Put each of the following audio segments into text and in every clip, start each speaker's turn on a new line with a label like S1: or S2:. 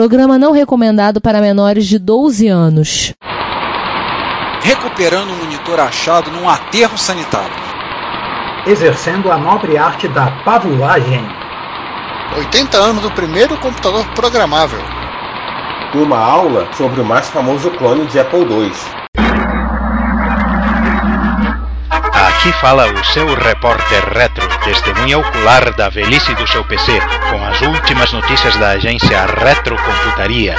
S1: Programa não recomendado para menores de 12 anos.
S2: Recuperando um monitor achado num aterro sanitário.
S3: Exercendo a nobre arte da pavulagem.
S4: 80 anos do primeiro computador programável.
S5: Uma aula sobre o mais famoso clone de Apple II.
S6: Aqui fala o seu repórter retro, testemunha ocular da velhice do seu PC, com as últimas notícias da agência Retrocomputaria.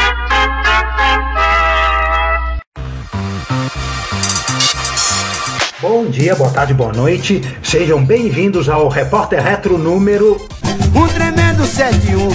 S3: Bom dia, boa tarde, boa noite. Sejam bem-vindos ao Repórter Retro número.
S7: Um tremendo 71.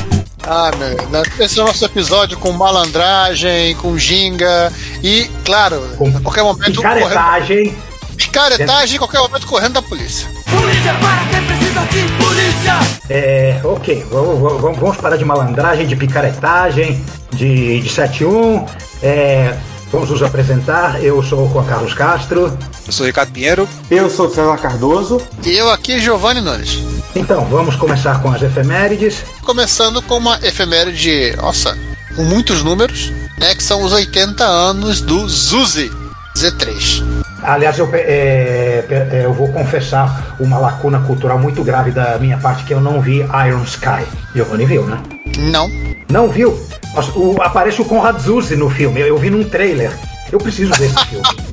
S4: Ah, meu, esse é o nosso episódio com malandragem, com ginga e, claro,
S3: Com
S4: a qualquer momento.
S3: Picaretagem.
S4: correndo- Picaretagem, a qualquer momento correndo da polícia.
S7: Polícia para quem precisa de polícia.
S3: É, ok, vamos, vamos- vamos parar de malandragem, de picaretagem, de, de 71. É, vamos nos apresentar. Eu sou o Juan Carlos Castro.
S2: Eu sou o Ricardo Pinheiro.
S5: Eu sou César Cardoso.
S4: E eu aqui, Giovanni Nunes.
S3: Então, vamos começar com as efemérides.
S4: Começando com uma efeméride, nossa, com muitos números, né? Que são os 80 anos do Zuzi Z3.
S3: Aliás, eu, é, é, eu vou confessar uma lacuna cultural muito grave da minha parte que eu não vi Iron Sky. Giovanni viu, né?
S4: Não.
S3: Não viu? Nossa, o- aparece o Conrad Zuse no filme. Eu, eu vi num trailer. Eu preciso ver esse filme.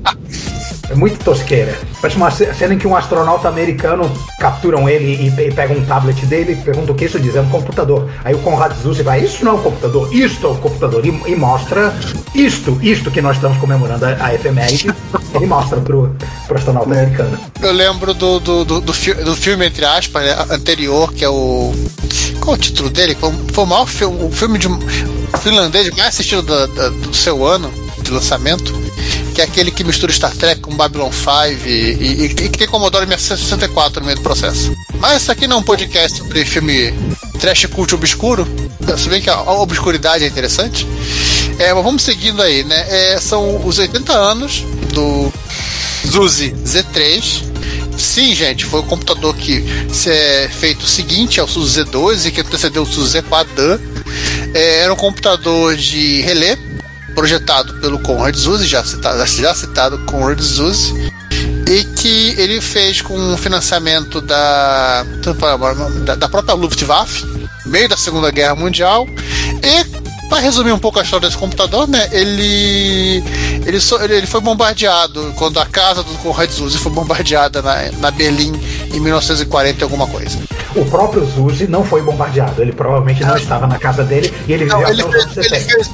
S3: É muito tosqueira. Parece uma ce- cena em que um astronauta americano capturam ele e, pe- pegam um tablet dele e perguntam o que isso diz. É um computador. Aí o Conrad Zuse vai, isso não é um computador, isto é um computador. E, e mostra isto, isto que nós estamos comemorando a, a efeméride. ele mostra pro, pro astronauta americano.
S4: Eu lembro do, do, do, do, fi- do filme, entre aspas, né, anterior, que é o. Qual é o título dele? Foi, o- foi o maior filme, o filme de finlandês mais assistido da- da- do seu ano lançamento. Que é aquele que mistura Star Trek com Babylon 5 e, e, e que tem Commodore 64 no meio do processo. Mas isso aqui não é um podcast sobre filme trash cult obscuro. Se bem que a, a obscuridade é interessante. É, mas vamos seguindo aí, né? É, são os 80 anos do Zuzi Z3. Sim, gente, foi o computador que se é feito o seguinte ao Suzy Z2 e que antecedeu o Suzy Z4 É, era um computador de relé projetado pelo Conrad Zuse, já citado, já citado Conrad Zuse, e que ele fez com o financiamento da, da, própria Luftwaffe, no meio da Segunda Guerra Mundial, e para resumir um pouco a história desse computador, né, ele, ele, so- ele, ele foi bombardeado quando a casa do Conrad Zuse foi bombardeada na, na Berlim em 1940 e alguma coisa.
S3: O próprio Zuse não foi bombardeado. Ele provavelmente não estava na casa dele e ele
S4: Não, ele, fez, ele,
S3: 70.
S4: fez,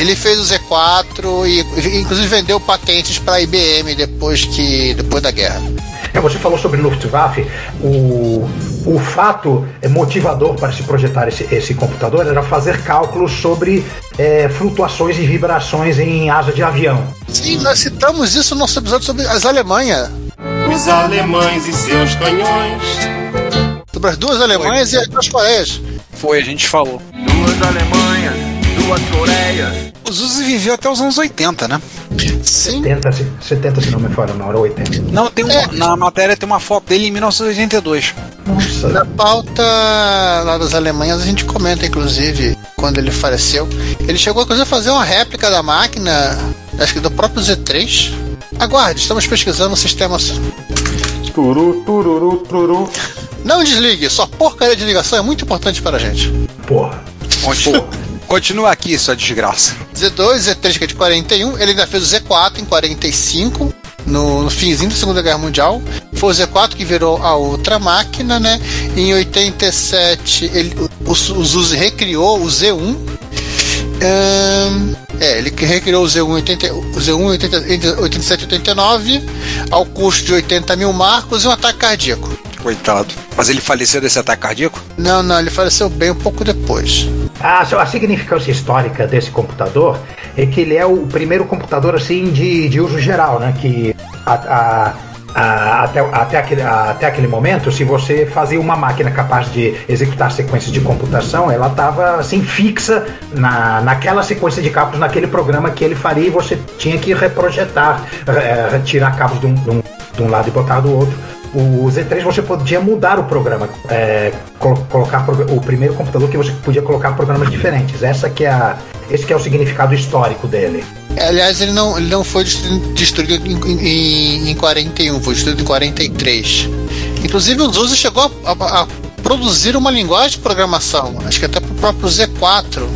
S4: ele fez o Z4 e inclusive vendeu patentes para a IBM depois que depois da guerra.
S3: É, você falou sobre Luftwaffe. O, o fato é, motivador para se projetar esse, esse computador era fazer cálculos sobre é, flutuações e vibrações em asa de avião.
S4: Sim, nós citamos isso no nosso episódio sobre as Alemanhas.
S8: Os alemães e seus canhões.
S4: Sobre as duas Alemanhas e as duas Coreias.
S2: Foi, a gente falou.
S7: Duas Alemanhas, duas Coreias.
S2: O Zuzi viveu até os anos 80, né?
S4: Sim.
S3: 70, se- 70 se não me falha, na hora 80.
S2: Não, tem uma,
S4: É.
S2: na matéria tem uma foto dele em 1982.
S3: Nossa,
S4: Na pauta lá das Alemanhas a gente comenta, inclusive, quando ele faleceu. Ele chegou inclusive a fazer uma réplica da máquina, acho que do próprio Z3. Aguarde, estamos pesquisando sistemas.
S5: Turu, tururu, truru.
S4: Não desligue, sua porcaria de ligação é muito importante para a gente.
S3: porra.
S2: Continua, continua aqui, sua desgraça.
S4: Z2, Z3 que é de 41, ele ainda fez o Z4 em 45, no, no finzinho da Segunda Guerra Mundial. Foi o Z4 que virou a outra máquina, né? Em 87, ele, o, o recriou o Z1. Ahn, é, ele recriou o Z1 em 80, o Z1 em 80, entre 87 e 89, ao custo de 80 mil marcos e um ataque cardíaco.
S2: Coitado. Mas ele faleceu desse ataque cardíaco?
S4: Não, não, ele faleceu bem um pouco depois.
S3: A, a significância histórica desse computador é que ele é o primeiro computador assim de, de uso geral, né? Que a- a- até, até, aquele, até aquele momento, se você fazia uma máquina capaz de executar sequências de computação, ela estava assim fixa na, naquela sequência de cálculos, naquele programa que ele faria e você tinha que reprojetar, retirar cabos de um, de um- de um lado e botar do outro o Z3 você podia mudar o programa, é, colo- colocar o primeiro computador que você podia colocar programas diferentes. Essa que é a, esse que é o significado histórico dele.
S4: Aliás, ele não, ele não foi destru- destruído em, em, em 41, foi destruído em 43. Inclusive, o Zuzi chegou a, a- a produzir uma linguagem de programação, acho que até para o próprio Z4,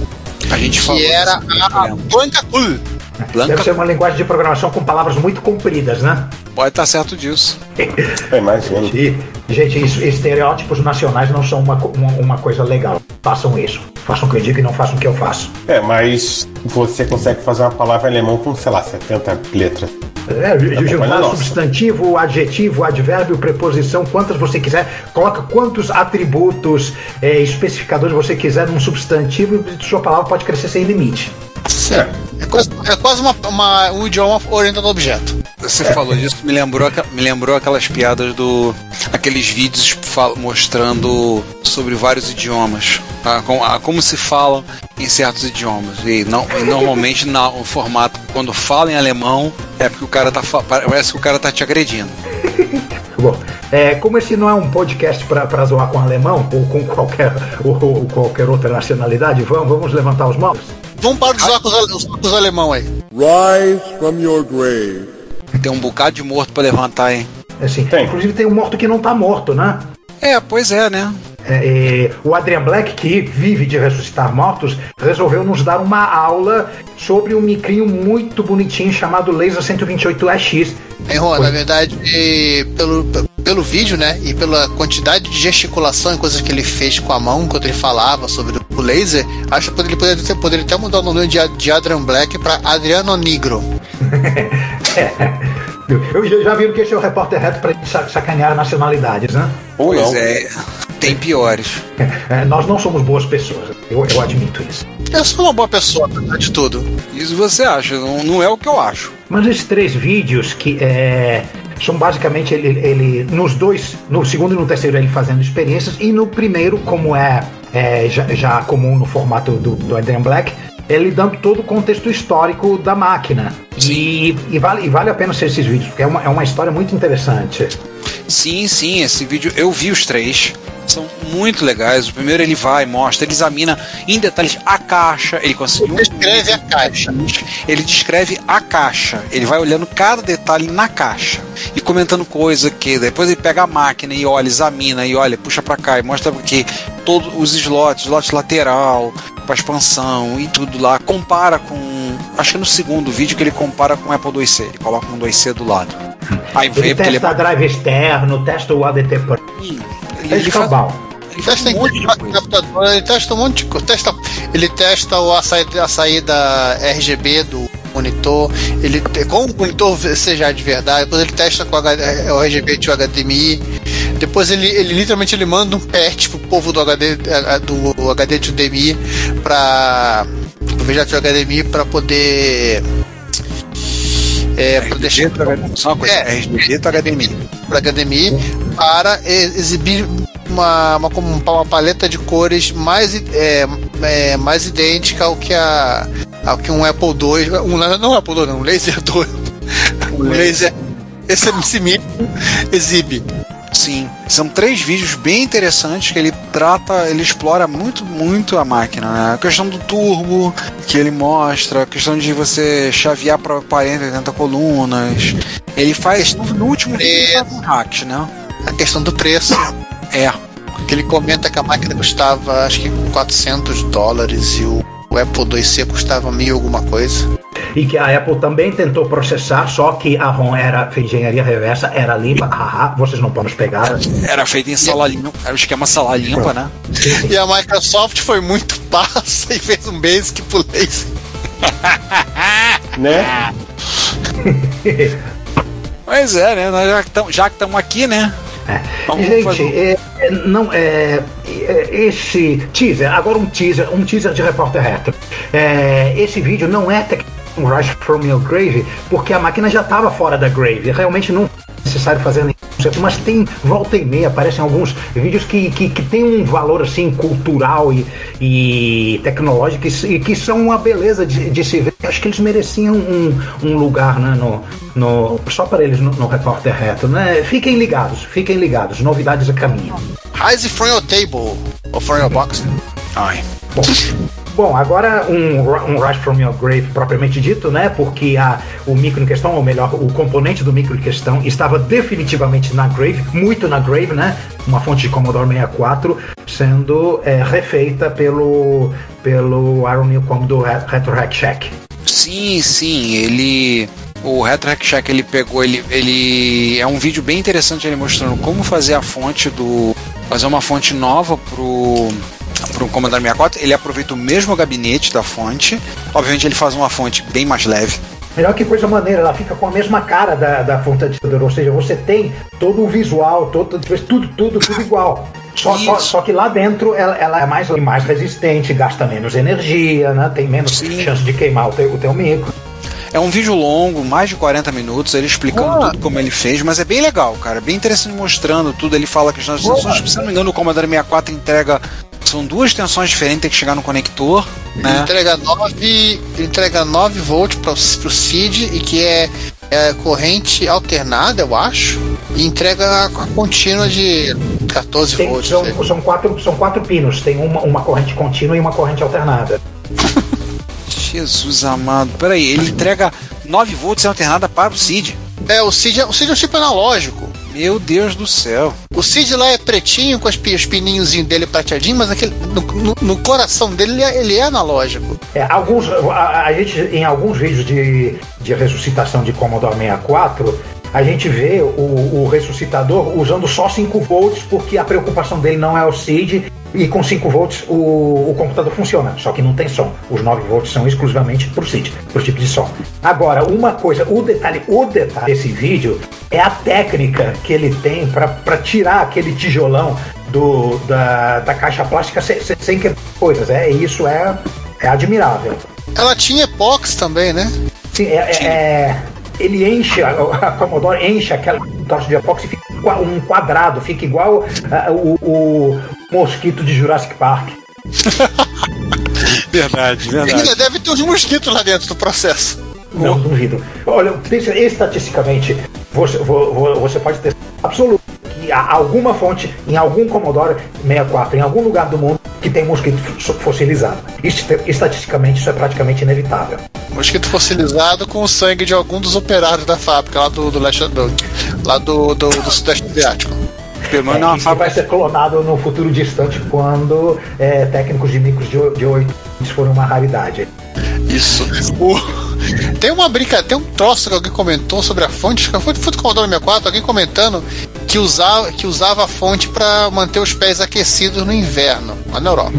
S2: A gente falou.
S4: que era
S2: disso,
S4: a. Blanca Cool.
S3: Deve ser uma linguagem de programação com palavras muito compridas, né?
S2: Pode estar certo disso.
S3: E, gente, isso, estereótipos nacionais não são uma, uma, uma coisa legal. Façam isso. Façam o que eu digo e não façam o que eu faço.
S5: É, mas você consegue fazer uma palavra em alemão com, sei lá, 70 letras.
S3: É,
S5: Tá nossa.
S3: substantivo, adjetivo, advérbio, preposição, quantas você quiser. Coloca quantos atributos, é, especificadores você quiser num substantivo e sua palavra pode crescer sem limite.
S4: É quase, é quase uma, uma- um idioma orientado a objeto.
S2: Você falou disso, me lembrou, me lembrou aquelas piadas do. aqueles vídeos mostrando sobre vários idiomas. ah, com- ah, como se falam em certos idiomas. E, não, e normalmente na, o formato, quando fala em alemão, é porque o cara tá. Parece que o cara tá te agredindo.
S3: Bom, é, como esse não é um podcast para zoar com alemão ou com qualquer, ou, ou qualquer outra nacionalidade, vamos, vamos levantar os mãos?
S4: Vamos para os os alemão aí.
S8: Rise from your grave.
S2: Tem um bocado de morto pra levantar, hein?
S3: Assim,
S5: Tem.
S3: Inclusive tem um morto que não tá morto, né?
S2: É, pois é, né?
S3: É, é, o Adrian Black, que vive de ressuscitar mortos, resolveu nos dar uma aula sobre um micrinho muito bonitinho chamado Laser 128EX.
S4: Hein, Juan, na verdade, pelo, pelo vídeo, né, e pela quantidade de gesticulação e coisas que ele fez com a mão quando ele falava sobre o laser, acho que ele poderia, ter, poderia até mudar o nome de, de Adrian Black para Adriano Negro.
S3: Eu já- viram que esse é o repórter reto para sacanear nacionalidades, né?
S2: Pois
S5: não.
S2: é. Tem piores.
S3: É, nós não somos boas pessoas, eu, eu admito isso.
S4: Eu sou uma boa pessoa, apesar de tudo.
S2: Isso você acha, não, não é o que eu acho.
S3: Mas esses três vídeos que é, são basicamente ele, ele- nos dois, no segundo e no terceiro ele fazendo experiências e no primeiro como é, é, já, já comum no formato do, do Adrian Black ele dando todo o contexto histórico da máquina e, e vale, e vale a pena ser esses vídeos porque é uma, é uma história muito interessante.
S2: Sim, sim, esse vídeo eu vi os três. São muito legais. O primeiro ele vai, mostra, ele examina em detalhes a caixa. Ele conseguiu.
S4: Descreve a caixa.
S2: Ele descreve a caixa. Ele vai olhando cada detalhe na caixa e comentando coisa que depois ele pega a máquina e olha, examina e olha, puxa pra cá e mostra que todos os slots, slot lateral, para expansão e tudo lá, compara com. Acho que no segundo vídeo que ele compara com o Apple IIc. Ele coloca um 2C do lado. Aí
S3: Ele
S2: vê porque ele é
S3: testa drive externo, testa o ADT Pro.
S2: Ele,
S3: É
S2: ele faz, ele faz
S4: Testa
S2: um monte de
S4: em
S2: coisa.
S4: captador, ele testa um monte de coisa. Testa, ele testa o, a, saída, a saída RGB do monitor, ele com o monitor seja de verdade, depois ele testa com é, o RGB de HDMI, depois ele, ele literalmente ele manda um patch pro povo do HD eh, do HD de HDMI para o VJ de HDMI para poder é, pra deixar
S2: Só uma coisa,
S4: É.
S2: RGB do HDMI.
S4: para HDMI para exibir uma, uma, uma paleta de cores mais, é, é, mais idêntica ao que, a, ao que um Apple II, um, não um Apple II, não, um Laser 2, um Laser, esse MCM exibe.
S2: Sim, são três vídeos bem interessantes que ele trata, ele explora muito, muito a máquina, né? A questão do turbo que ele mostra, a questão de você chavear para 40, 80 colunas. Ele faz, no, no último vídeo, ele faz um hack, né?
S4: A questão do preço,
S2: É,
S4: que ele comenta que a máquina custava acho que 400 dólares e o, o Apple IIc custava mil alguma coisa.
S3: E que a Apple também tentou processar, só que a ROM era engenharia reversa, era limpa, haha, vocês não podem nos pegar.
S2: era feito em sala limpa, era o esquema sala limpa, né?
S4: E a Microsoft foi muito passa e fez um basic pro Laser.
S5: Né?
S2: Pois é, né? Nós já que já que estamos aqui, né? Vamos
S3: Gente,
S2: fazer-
S3: é, é, não, é, é, esse teaser, agora um teaser, um teaser de repórter retro. É, esse vídeo não é um Rise from Your Grave, porque a máquina já estava fora da grave. Realmente não é necessário fazer nem mas tem volta e meia, aparecem alguns vídeos que, que, que tem um valor assim cultural e, e tecnológico e que são uma beleza de, de se ver. Acho que eles mereciam um, um lugar né, no, no, só para eles no, no Repórter Reto. Né? Fiquem ligados, fiquem ligados, novidades a caminho.
S4: Rise from your table, ou from your box.
S2: Ai.
S3: Bom, bom, agora um, um Rise from Your Grave propriamente dito, né? Porque a, o micro em questão, ou melhor, o componente do micro em questão estava definitivamente na Grave, muito na Grave, né? Uma fonte de Commodore 64 sendo é, refeita pelo, pelo Aaron Newcomb do Re- Retro Hack Shack.
S2: Sim, sim, ele. O Retro Hack Shack ele pegou, ele, ele. É um vídeo bem interessante ele mostrando como fazer a fonte do. Fazer uma fonte nova pro. Pro Commodore 64. Ele aproveita o mesmo gabinete da fonte. Obviamente ele faz uma fonte bem mais leve.
S3: Melhor que coisa maneira, ela fica com a mesma cara da, da fonte antecedor, ou seja, você tem todo o visual, todo, tudo, tudo, tudo igual. Só, só, só que lá dentro ela, ela é mais, mais resistente, gasta menos energia, né? tem menos
S2: Sim.
S3: chance de queimar o teu, o teu micro.
S2: É um vídeo longo, mais de 40 minutos, ele explicando
S4: Boa.
S2: tudo como ele fez, mas é bem legal, cara. Bem interessante mostrando tudo. Ele fala que as tensões, se não me engano, o Commodore 64 entrega. São duas tensões diferentes, tem que chegar no conector.
S4: Ele
S2: Né?
S4: entrega 9, ele entrega 9 volts para o CID e que é, é corrente alternada, eu acho. E entrega a contínua de 14
S3: Tem-
S4: volts.
S3: são,
S4: né?
S3: são, quatro, são quatro pinos, tem uma, uma corrente contínua e uma corrente alternada.
S2: Jesus amado. Peraí, ele entrega 9 volts alternada para o CID.
S4: É, o CID, é- o CID é um chip analógico.
S2: Meu Deus do céu.
S4: O Cid lá é pretinho com os, pi- os pininhozinhos dele prateadinho, mas aquele, no, no- no coração dele ele é, ele é analógico.
S3: É, alguns, a, a gente, em alguns vídeos de, de ressuscitação de Commodore 64, a gente vê o, o ressuscitador usando só 5 volts, porque a preocupação dele não é o CID, e com 5 volts o, o computador funciona, só que não tem som. Os 9 volts são exclusivamente para o CID, para o tipo de som. Agora, uma coisa, o detalhe, o detalhe desse vídeo é a técnica que ele tem para tirar aquele tijolão do, da, da caixa plástica sem, sem, quebrar coisas. É, isso é, é admirável.
S4: Ela tinha epox também, né?
S3: Sim, é, é- é- ele enche, a, a Commodore enche aquela troço de epóxi, fica qua- um quadrado, fica igual ah, o, o mosquito de Jurassic Park.
S2: Verdade,
S4: E ainda deve ter uns mosquitos lá dentro do processo.
S3: Não duvido. Olha, estatisticamente, você, vo- vo- você pode ter absoluto que há alguma fonte em algum Commodore 64, em algum lugar do mundo, que tem mosquito fo- fossilizado. Ist- Estatisticamente, isso é praticamente inevitável.
S4: Mosquito fossilizado com o sangue de algum dos operários da fábrica lá do, do leste do, lá do, do, do Sudeste Asiático.
S2: Pelo
S3: É,
S2: uma
S3: isso vai
S2: fábrica.
S3: ser clonado no futuro distante quando é, técnicos de micros de, de 8 forem uma raridade.
S4: Isso. O- Tem uma brincadeira, tem um troço que alguém comentou sobre a fonte, acho que foi foi do Commodore 64, alguém comentando que usava, que usava a fonte para manter os pés aquecidos no inverno, lá na Europa.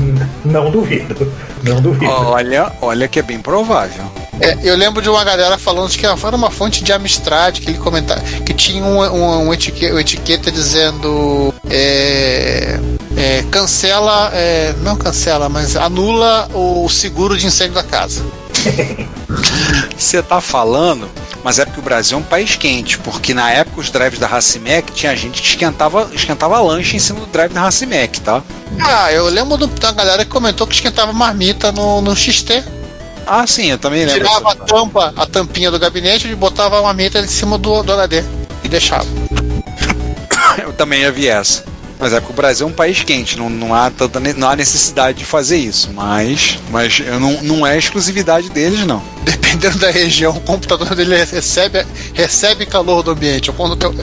S3: Não duvido. Não duvido.
S2: Olha, olha que é bem provável.
S4: É, eu lembro de uma galera falando que era uma fonte de Amstrad, que ele comentava, que tinha um, um, um etique- uma etiqueta dizendo é, é, cancela, é, não cancela, mas anula o seguro de incêndio da casa.
S2: Você tá falando, mas é porque o Brasil é um país quente, porque na época os drives da Racimec tinha gente que esquentava, esquentava lanche em cima do drive da Racimec, tá?
S4: Ah, eu lembro de uma galera que comentou que esquentava marmita no, no XT.
S2: Ah, sim, eu também lembro.
S4: Tirava a tampa, a tampinha do gabinete e botava a marmita em cima do, do HD e deixava.
S2: Eu também vi essa. Mas é porque o Brasil é um país quente, não, não, há, tanta, não há necessidade de fazer isso. Mas, mas eu não, não é exclusividade deles, não.
S4: Dependendo da região, o computador dele recebe, recebe calor do ambiente,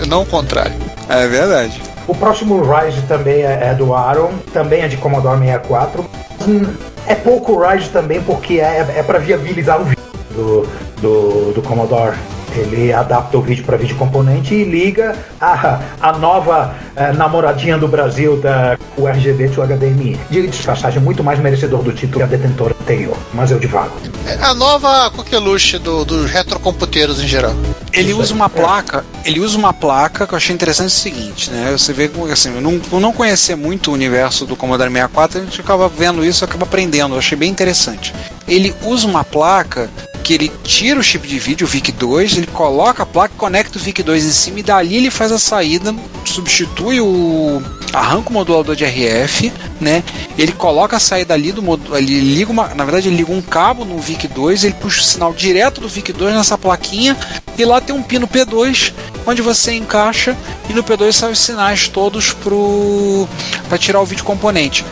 S4: não o contrário.
S2: É verdade.
S3: O próximo Rise também é, é do Aaron, também é de Commodore 64. Hum, É pouco Rise também porque é, é para viabilizar o vídeo do, do, do Commodore. Ele adapta o vídeo para vídeo componente e liga a, a nova eh, namoradinha do Brasil da URGB to HDMI. Diga de passagem, muito mais merecedor do título que a detentora anterior, mas eu divago.
S4: É a nova coqueluche do, dos retrocomputeiros em geral.
S2: Ele usa uma placa, ele usa uma placa que eu achei interessante o seguinte, né? Você vê como assim, eu não, não conhecer muito o universo do Commodore 64, a gente acaba vendo isso, acaba aprendendo, eu achei bem interessante. Ele usa uma placa que ele tira o chip de vídeo, o VIC2, ele coloca a placa, conecta o VIC2 em cima e dali ele faz a saída, substitui o. arranca o modulador de RF, né? Ele coloca a saída ali do modulador, ele liga uma, na verdade ele liga um cabo no VIC2, ele puxa o sinal direto do VIC2 nessa plaquinha e lá tem um pino P2 onde você encaixa e no P2 saem os sinais todos pro para tirar o vídeo componente.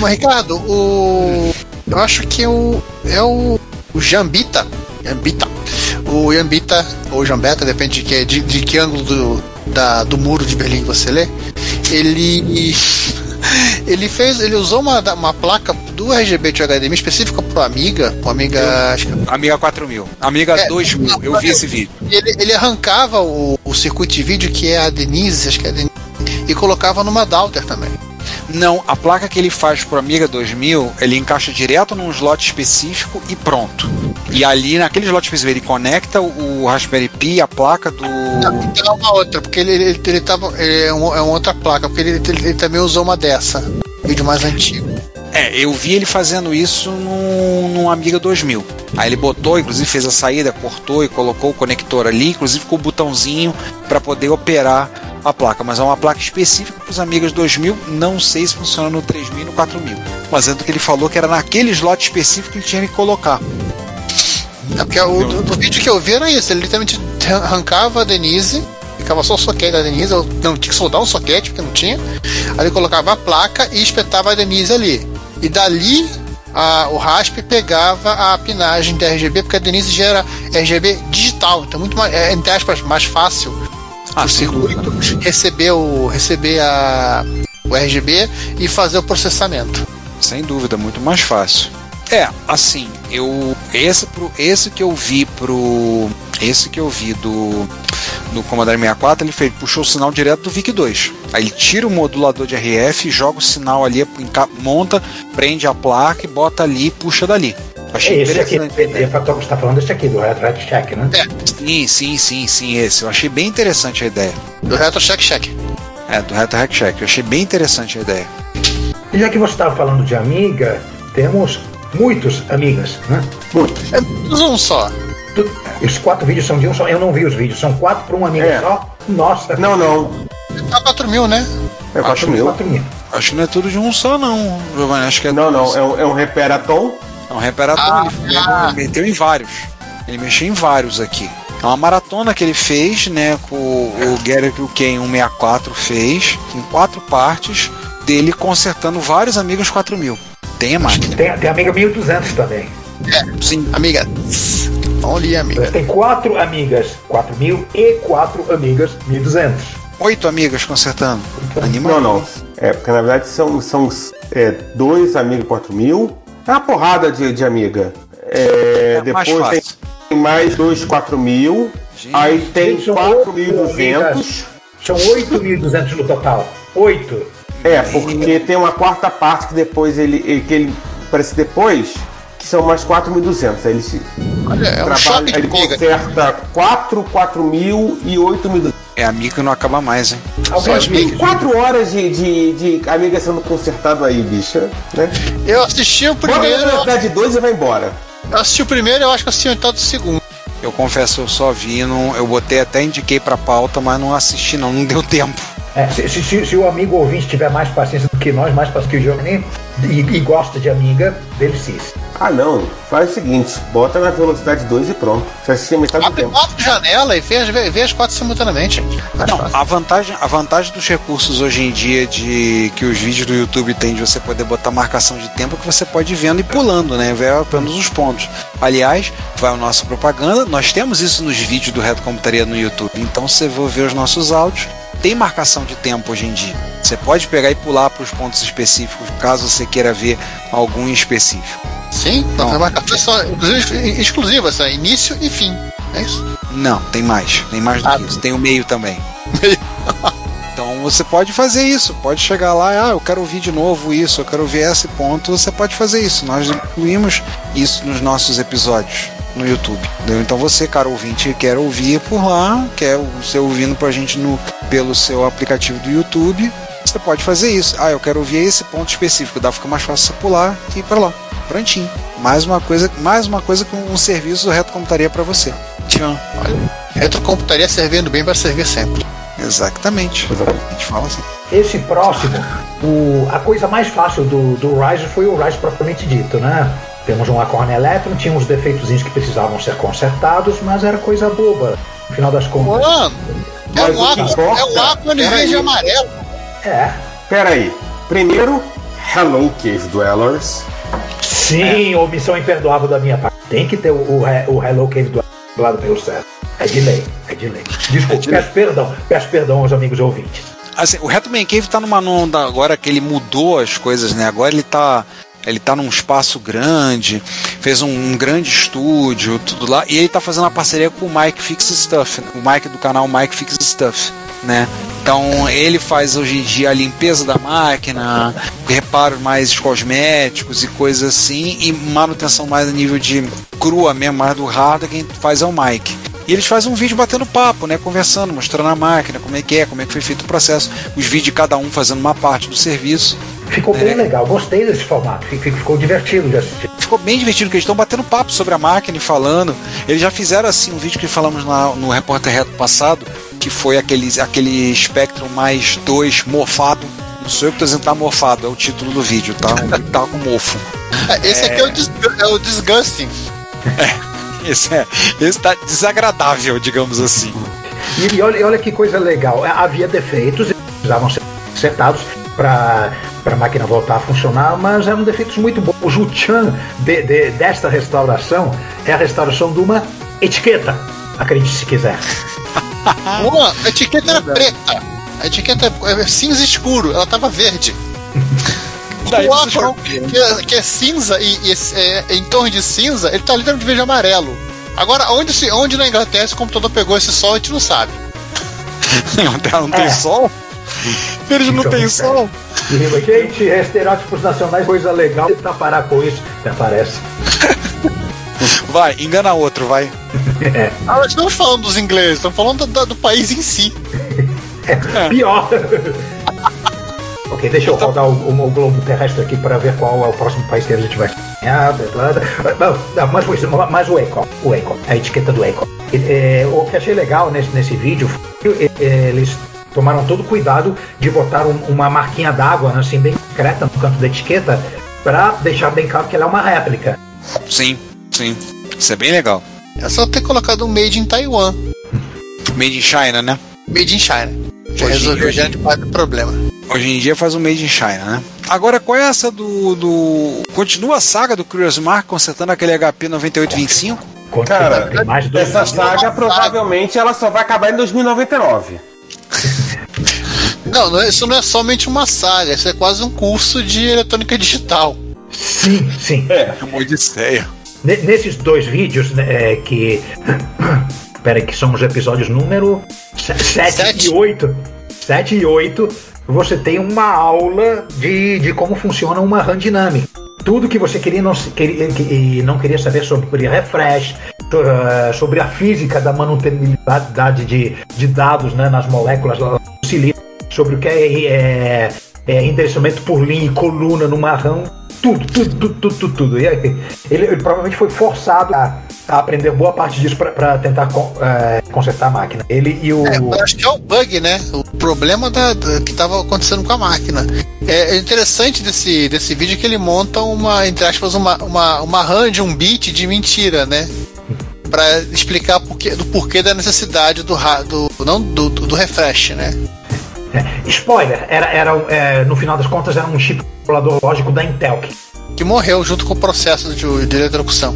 S4: O, Ricardo, o. Eu acho que o. É o. O Jambita. Jambita. O Jambita, ou Jambeta, depende de que, de, de que ângulo do, da, do muro de Berlim você lê. Ele. Ele fez. Ele usou uma, uma placa do RGB de HDMI específica pro Amiga. Pro Amiga. Acho que
S2: Amiga 4000, Amiga
S4: É,
S2: 2000, eu vi esse vídeo.
S4: ele, ele arrancava o, o circuito de vídeo, que é a Denise, acho que é a Denise, e colocava numa Dauter também.
S2: Não, a placa que ele faz pro Amiga 2000, ele encaixa direto num slot específico e pronto. E ali, naquele slot específico, ele conecta o Raspberry Pi, a placa do.
S4: Não, tem uma outra, porque ele, ele, ele tava. ele é, um- é uma outra placa, porque ele, ele- ele também usou uma dessa. Vídeo mais antigo.
S2: É, eu vi ele fazendo isso num, num Amiga 2000. Aí ele botou, inclusive fez a saída, cortou e colocou o conector ali, inclusive com o botãozinho para poder operar a placa. Mas é uma placa específica para os Amigas 2000. Não sei se funciona no 3000 e no 4000. Mas é do que ele falou que era naquele slot específico que ele tinha que colocar.
S4: É porque o do, do vídeo que eu vi era isso, ele literalmente arrancava a Denise, ficava só o soquete da Denise, eu não tinha que soldar um soquete, porque não tinha. Aí ele colocava a placa e espetava a Denise ali. E dali a- o RASP pegava a pinagem da RGB, porque a Denise já era RGB digital, então muito mais, é, entre aspas, mais fácil
S2: Ah,
S4: o circuito receber, o, receber a, o RGB e fazer o processamento.
S2: Sem dúvida, muito mais fácil. É, assim, eu esse pro esse que eu vi pro esse que eu vi do do Commodore 64, ele fez, puxou o sinal direto do VIC2. Aí ele tira o modulador de RF, joga o sinal ali, monta, prende a placa e bota ali e puxa dali. Achei
S3: É esse aqui,
S2: interessante.
S3: é, é, você tá falando desse aqui, do Red Check, né?
S2: Sim, sim, sim, sim, esse. Eu achei bem interessante a ideia.
S4: Do Retro Check Check.
S2: É, do Retro Hack Check. Eu achei bem interessante a ideia.
S3: E já que você estava falando de Amiga, temos muitos Amigas, né? Muitos.
S4: É tudo um só.
S3: Tu- Os quatro vídeos são de um só. Eu não vi os vídeos, são quatro para um Amiga
S5: É.
S3: só. Nossa.
S5: Não, não.
S4: Tá 4 mil, né?
S5: É 4 mil.
S3: Quatro mil.
S2: Acho que não é tudo de um só, não, Giovanni. Acho que é
S5: Não, não. É um, é um Reperaton.
S2: É um reparatom, ele, ele meteu em vários. Ele mexeu em vários aqui. É uma maratona que ele fez, né? Com o Gary Ken 164 fez, em quatro partes, dele consertando vários amigos 4000. Tem a máquina.
S3: Tem, tem Amiga 1200 também.
S2: Sim.
S4: Amiga. Olha, amiga.
S3: Tem quatro Amigas 4000 e quatro Amigas 1200.
S2: Oito amigas consertando. Animal.
S5: Não, não. É, porque na verdade são, são é, dois Amiga 4000. É uma porrada de, de Amiga. É,
S2: É mais
S5: depois tem,
S2: fácil.
S5: tem mais dois 4000.
S2: Gente.
S5: Aí tem
S3: Gente, são
S5: 4200.
S3: amigas. São 8.200 no total. Oito.
S5: É, porque tem uma quarta parte que depois ele, que ele aparece depois, que são mais 4.200. Aí ele se
S4: Olha, é um
S5: trabalha,
S4: shopping de
S5: ele
S4: amiga.
S5: conserta 4, 4.000 e 8.200.
S2: É amigo que não acaba mais, hein?
S5: Tem
S3: vídeos.
S5: 4 horas de, de, de amiga sendo consertado aí, bicha. Né?
S4: Eu assisti o
S5: Bora
S4: primeiro.
S5: na velocidade 2 e vai embora.
S4: Eu assisti o primeiro, eu acho que assisti metade do segundo.
S2: Eu confesso, eu só vi, não, eu botei até indiquei pra pauta, mas não assisti não, não deu tempo.
S3: É, se, se- se- se o amigo ouvinte tiver mais paciência do que nós, mais paciência que o Giovanni, e, e gosta de amiga, delicie-se.
S5: Ah, não. Faz o seguinte: bota na velocidade 2 e pronto. Você assiste a metade do
S4: Abre
S5: tempo.
S4: quatro janelas e vê, as- vê, vê as quatro simultaneamente. Mais
S2: Não,
S4: fácil.
S2: a vantagem, a vantagem dos recursos hoje em dia de que os vídeos do YouTube têm de você poder botar marcação de tempo é que você pode ir vendo e pulando, né? Ver apenas os pontos. Aliás, vai a nossa propaganda. Nós temos isso nos vídeos do Reto Computaria no YouTube. Então você vai ver os nossos áudios. Tem marcação de tempo hoje em dia. Você pode pegar e pular para os pontos específicos, caso você queira ver algum específico.
S4: Sim,
S2: Não.
S4: não. marcação só, inclusive exclusiva, essa, início e fim. É isso.
S2: Não, tem mais. Tem mais do
S4: Ah,
S2: que isso. Tem o meio também. Então você pode fazer isso, pode chegar lá, ah, eu quero ouvir de novo isso, eu quero ouvir esse ponto, você pode fazer isso. Nós incluímos isso nos nossos episódios no YouTube. entendeu? Então você, cara ouvinte, quer ouvir por lá, quer você ouvindo pra gente no, pelo seu aplicativo do YouTube, você pode fazer isso. Ah, eu quero ouvir esse ponto específico, dá fica mais fácil você pular e ir pra lá. Prontinho. Mais uma coisa, mais uma coisa que um serviço do retrocomputaria para você. Tchan.
S4: Retrocomputaria servindo bem vai servir sempre.
S2: Exatamente. A gente fala assim.
S3: Esse próximo, o- a coisa mais fácil do, do Rise foi o Rise propriamente dito, né? Temos um Acorn Electron, tinha uns defeitozinhos que precisavam ser consertados, mas era coisa boba. No final das contas.
S4: Mano, é
S5: Mas
S4: um
S5: o
S4: água,
S5: importa-
S4: é um água de verde e amarelo.
S3: É.
S5: Pera aí. Primeiro, Hello Cave Dwellers.
S3: Sim, omissão imperdoável da minha parte. Tem que ter o, o, o Hello Cave do lado pelo certo. É de lei, é de lei. Desculpa, peço perdão, peço perdão aos amigos ouvintes.
S2: Assim, o Reto Man Cave tá numa onda agora que ele mudou as coisas, né? Agora ele tá. Ele tá num espaço grande, fez um, um grande estúdio, tudo lá, e ele tá fazendo uma parceria com o Mike Fix Stuff, o Mike do canal Mike Fix Stuff, né? Então ele faz hoje em dia a limpeza da máquina, reparos mais cosméticos e coisas assim, e manutenção mais a nível de crua mesmo, mais do hardware, quem faz é o Mike. E eles fazem um vídeo batendo papo, né? Conversando, mostrando a máquina, como é que é, como é que foi feito o processo. Os vídeos de cada um fazendo uma parte do serviço.
S3: Ficou
S2: É.
S3: bem legal, gostei desse formato, ficou, divertido de assistir.
S2: Ficou bem divertido, que eles estão batendo papo sobre a máquina e falando. Eles já fizeram assim um vídeo que falamos na- no Repórter Reto passado, que foi aquele, aquele Spectrum mais 2 mofado. Não sou eu que tô dizendo que tá mofado, é o título do vídeo, tá? Tá com mofo.
S4: É, Esse aqui é o, dis- é o Disgusting.
S2: Esse, é, esse tá desagradável, digamos assim.
S3: E, e olha, e olha que coisa legal, é, havia defeitos, eles precisavam ser consertados para a máquina voltar a funcionar, mas eram defeitos muito bons. O Juchan de, de- desta restauração é a restauração de uma etiqueta, acredite se quiser.
S4: Uma, a etiqueta era preta. A etiqueta é cinza escuro, ela tava verde.
S2: Daí
S4: o
S2: você
S4: Aquaron, que, é- que é cinza e, e é, em torno de cinza, ele tá literalmente verde e amarelo. Agora, onde, se, onde na Inglaterra esse computador pegou esse sol, a gente não sabe.
S2: Tem- não tem
S3: É.
S2: sol? Eles não
S3: Então,
S2: têm
S3: é.
S2: sol?
S3: Gente, estereótipos nacionais, coisa legal, tentar parar com isso, até parece.
S2: Vai, engana outro, vai.
S4: Ah, nós estamos falando dos ingleses, estamos falando da- do país em si.
S3: Pior. ok, deixa eu rodar o, o- o globo terrestre aqui para ver qual é o próximo país que a gente vai. Ah, blá, blá, blá. Não, mas, pois, mas o Eco, o Eco, a etiqueta do Eco. É, o que achei legal nesse, nesse vídeo foi que é, eles tomaram todo o cuidado de botar um- uma marquinha d'água, assim, bem discreta no canto da etiqueta, para deixar bem claro que ela é uma réplica.
S2: Sim, sim. Isso é bem legal.
S4: É só ter colocado um Made in Taiwan.
S2: Made in China, né?
S4: Made in China. Já
S2: Hoje-
S4: resolveu grande parte do problema.
S2: Hoje em dia faz um Made in China, né? Agora, qual é essa do. do... Continua a saga do Curious Mark consertando aquele HP 9825?
S3: Quanto
S5: Cara,
S3: de
S5: Essa saga provavelmente ela só vai acabar em 2099.
S4: Não, não isso não é somente uma saga, isso é quase um curso de eletrônica digital.
S3: Sim, sim.
S5: É.
S2: É uma odisseia.
S3: Ne- Nesses dois vídeos, né, é, que. Peraí, que são os episódios número 7
S4: Sete.
S3: e 8. 7 e 8, você tem uma aula de, de como funciona uma RAM dinâmica. Tudo que você queria não, se- queria, que- e não queria saber sobre refresh, eh, sobre a física da manutenibilidade de, de dados né, nas moléculas lá do silício, sobre o que é, é, é endereçamento por linha coluna numa RAM, tudo, tudo, tudo, tudo, tudo. tudo. E aí, ele, ele provavelmente foi forçado a, a aprender boa parte disso para tentar con- eh, consertar a máquina. Ele e o.
S4: É, acho que é o bug, né? O problema da, da- que estava acontecendo com a máquina. É, é interessante desse, desse vídeo que ele monta uma, entre aspas, uma, uma, uma RAM de um bit de mentira, né? Pra explicar porquê, do porquê da necessidade do, do, não, do, do refresh, né?
S3: É, spoiler, era, era, é, no final das contas era um chip controlador lógico da Intel que
S4: Que morreu junto com o processo de, de eletrocução.